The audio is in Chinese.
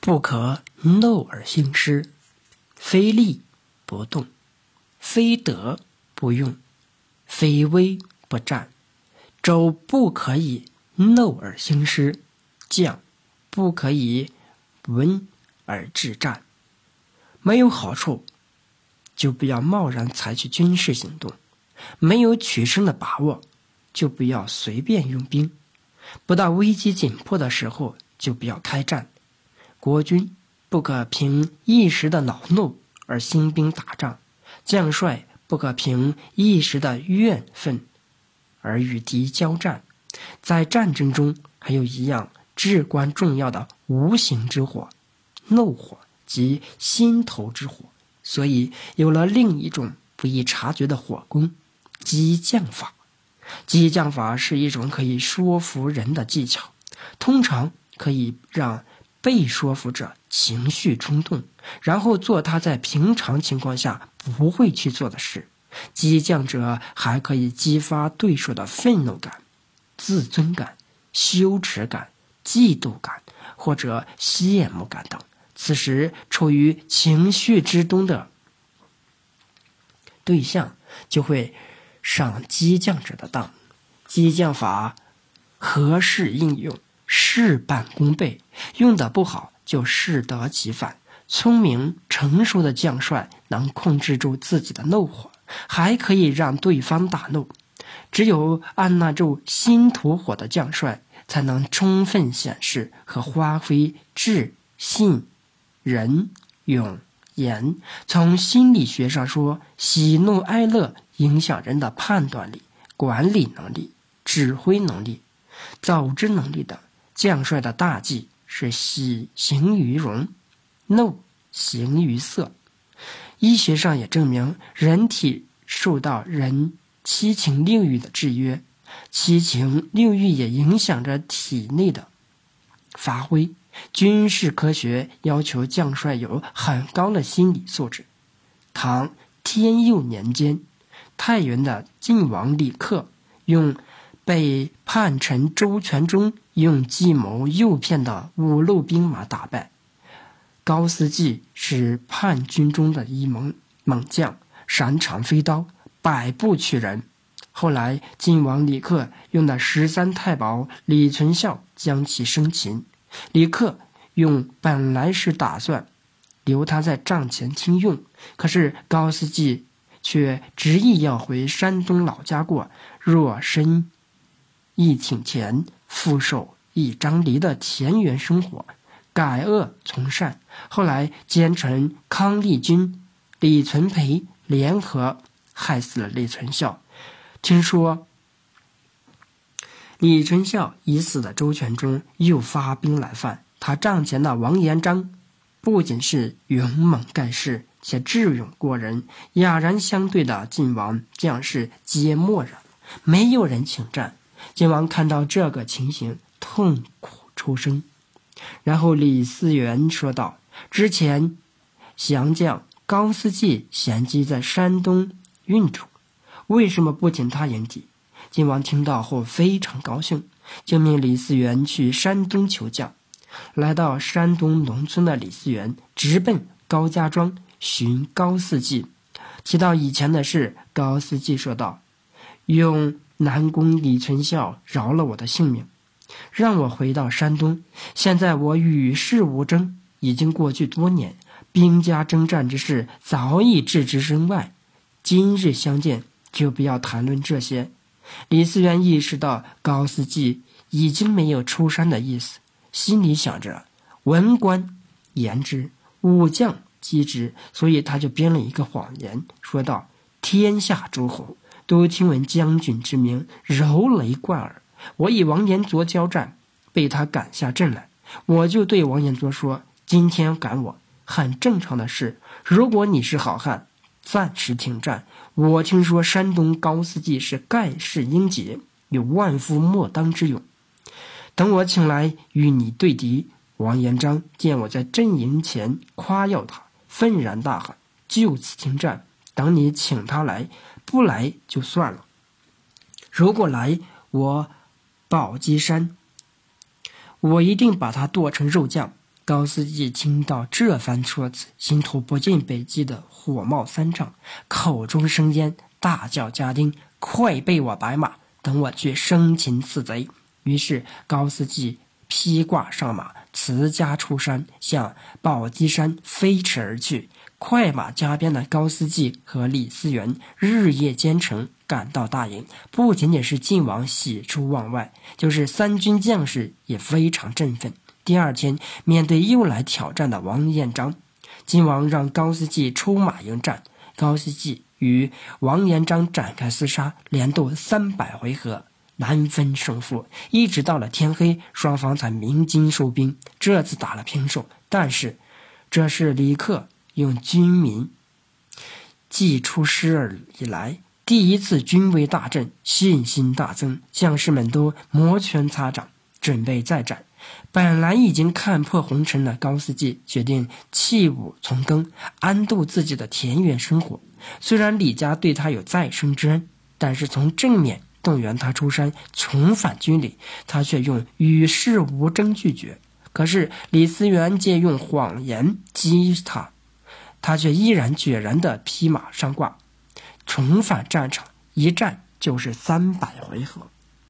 不可怒而兴师，非利不动，非德不用，非威不战。周不可以怒而兴师，将不可以闻而制战。没有好处，就不要贸然采取军事行动；没有取胜的把握，就不要随便用兵；不到危机紧迫的时候，就不要开战。国君不可凭一时的恼怒而兴兵打仗，将帅不可凭一时的怨愤而与敌交战。在战争中，还有一样至关重要的无形之火——怒火及心头之火。所以，有了另一种不易察觉的火攻——激将法。激将法是一种可以说服人的技巧，通常可以让。被说服者情绪冲动，然后做他在平常情况下不会去做的事。激将者还可以激发对手的愤怒感、自尊感、羞耻感、嫉妒感或者羡慕感等。此时处于情绪之中的对象就会上激将者的当。激将法合适应用。事半功倍，用的不好就适得其反。聪明成熟的将帅能控制住自己的怒火，还可以让对方大怒。只有按捺住心头火的将帅，才能充分显示和发挥智、信、仁、勇、严。从心理学上说，喜怒哀乐影响人的判断力、管理能力、指挥能力、组织能力等。将帅的大忌是喜形于容，怒形于色。医学上也证明，人体受到人七情六欲的制约，七情六欲也影响着体内的发挥。军事科学要求将帅有很高的心理素质。唐天佑年间，太原的晋王李克用被叛臣周全忠。用计谋诱骗的五路兵马打败高思济是叛军中的一猛猛将，擅长飞刀，百步取人。后来晋王李克用的十三太保李存孝将其生擒。李克用本来是打算留他在帐前听用，可是高思济却执意要回山东老家过若身一挺前。复受一张犁的田园生活，改恶从善。后来奸臣康利军、李存培联合害死了李存孝。听说李存孝已死的周全忠又发兵来犯。他帐前的王延章不仅是勇猛盖世，且智勇过人。哑然相对的晋王将士皆默然，没有人请战。晋王看到这个情形，痛苦出声。然后李嗣源说道：“之前降将高思济闲机在山东运处，为什么不请他迎敌？”晋王听到后非常高兴，就命李嗣源去山东求将。来到山东农村的李嗣源直奔高家庄寻高思济，提到以前的事，高思济说道：“用。”南宫李存孝饶了我的性命，让我回到山东。现在我与世无争，已经过去多年，兵家征战之事早已置之身外。今日相见，就不要谈论这些。李嗣源意识到高思济已经没有出山的意思，心里想着：文官言之，武将机之，所以他就编了一个谎言，说道：“天下诸侯。”都听闻将军之名，如雷贯耳。我与王延灼交战，被他赶下阵来。我就对王延灼说：“今天赶我，很正常的事。如果你是好汉，暂时停战。我听说山东高思济是盖世英杰，有万夫莫当之勇。等我请来与你对敌。”王延章见我在阵营前夸耀他，愤然大喊：“就此停战！等你请他来。”不来就算了，如果来，我宝鸡山，我一定把他剁成肉酱。高司机听到这番说辞，心头不禁被激得火冒三丈，口中生烟，大叫家丁：“快备我白马，等我去生擒此贼！”于是高司机披挂上马，辞家出山，向宝鸡山飞驰而去。快马加鞭的高思济和李思源日夜兼程赶到大营，不仅仅是晋王喜出望外，就是三军将士也非常振奋。第二天，面对又来挑战的王延章，晋王让高思济出马迎战。高思济与王延章展开厮杀，连斗三百回合，难分胜负。一直到了天黑，双方才鸣金收兵。这次打了平手，但是这是李克。用军民既出师而以来，第一次军威大振，信心大增，将士们都摩拳擦掌，准备再战。本来已经看破红尘的高思济，决定弃武从耕，安度自己的田园生活。虽然李家对他有再生之恩，但是从正面动员他出山重返军里，他却用与世无争拒绝。可是李思源借用谎言激他。他却依然决然地披马上挂，重返战场，一战就是三百回合。